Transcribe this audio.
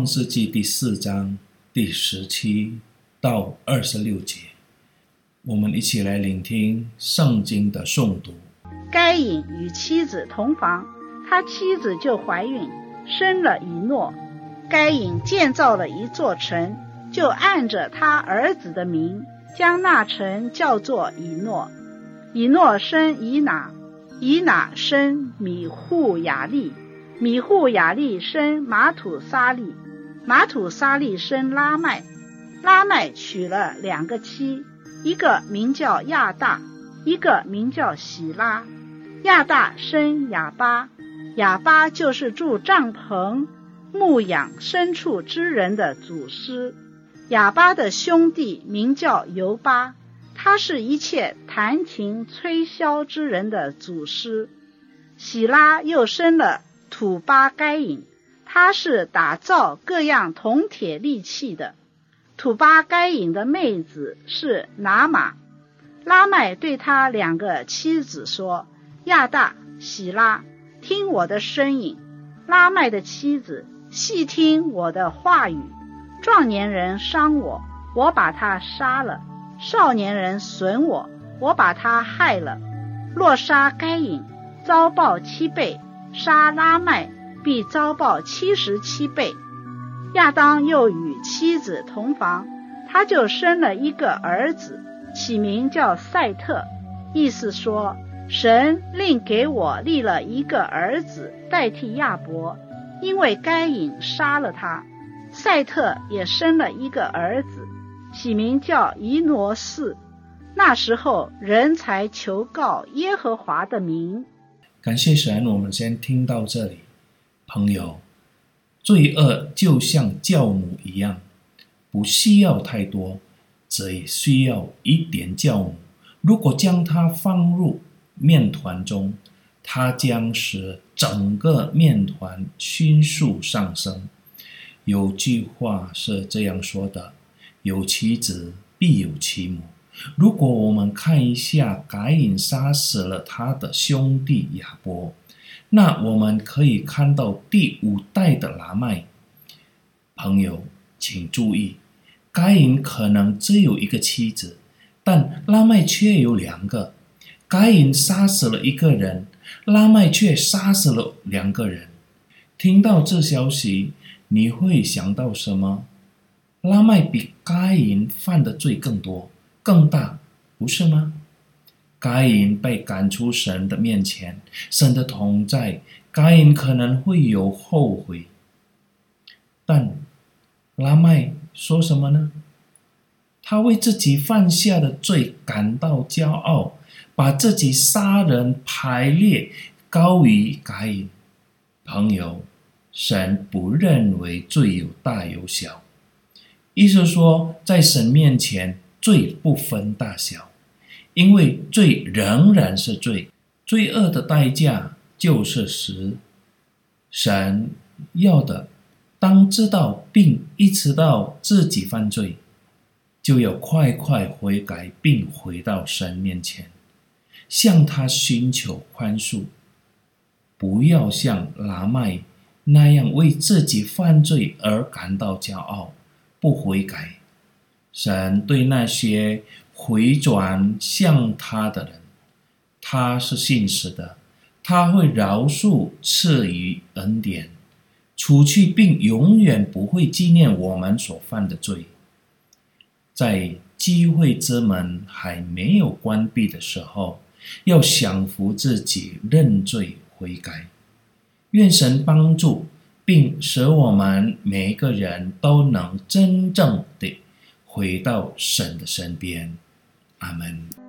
创世纪第四章第十七到二十六节，我们一起来聆听圣经的诵读。该隐与妻子同房，他妻子就怀孕，生了以诺。该隐建造了一座城，就按着他儿子的名，将那城叫做以诺。以诺生以拿，以拿生米户雅利。米户雅利生玛土撒利，玛土沙利生拉麦，拉麦娶了两个妻，一个名叫亚大，一个名叫喜拉。亚大生哑巴，哑巴就是住帐篷、牧养牲畜之人的祖师。哑巴的兄弟名叫尤巴，他是一切弹琴吹箫之人的祖师。喜拉又生了。土巴该隐，他是打造各样铜铁利器的。土巴该隐的妹子是拿玛。拉麦对他两个妻子说：“亚大、喜拉，听我的声音。拉麦的妻子，细听我的话语。壮年人伤我，我把他杀了；少年人损我，我把他害了。若杀该隐，遭报七倍。”杀拉麦必遭报七十七倍。亚当又与妻子同房，他就生了一个儿子，起名叫赛特，意思说神另给我立了一个儿子代替亚伯，因为该隐杀了他。赛特也生了一个儿子，起名叫伊诺士。那时候人才求告耶和华的名。感谢神，我们先听到这里。朋友，罪恶就像酵母一样，不需要太多，只需要一点酵母。如果将它放入面团中，它将使整个面团迅速上升。有句话是这样说的：“有其子，必有其母。”如果我们看一下该隐杀死了他的兄弟亚伯，那我们可以看到第五代的拉麦。朋友，请注意，该隐可能只有一个妻子，但拉麦却有两个。该隐杀死了一个人，拉麦却杀死了两个人。听到这消息，你会想到什么？拉麦比该隐犯的罪更多。更大，不是吗？该隐被赶出神的面前，神的同在，该隐可能会有后悔。但拉麦说什么呢？他为自己犯下的罪感到骄傲，把自己杀人排列高于该隐。朋友，神不认为罪有大有小，意思说，在神面前。罪不分大小，因为罪仍然是罪，罪恶的代价就是死。神要的，当知道并意识到自己犯罪，就要快快悔改，并回到神面前，向他寻求宽恕，不要像拉麦那样为自己犯罪而感到骄傲，不悔改。神对那些回转向他的人，他是信实的，他会饶恕、赐予恩典，除去并永远不会纪念我们所犯的罪。在机会之门还没有关闭的时候，要降服自己，认罪悔改。愿神帮助，并使我们每一个人都能真正的。回到神的身边，阿门。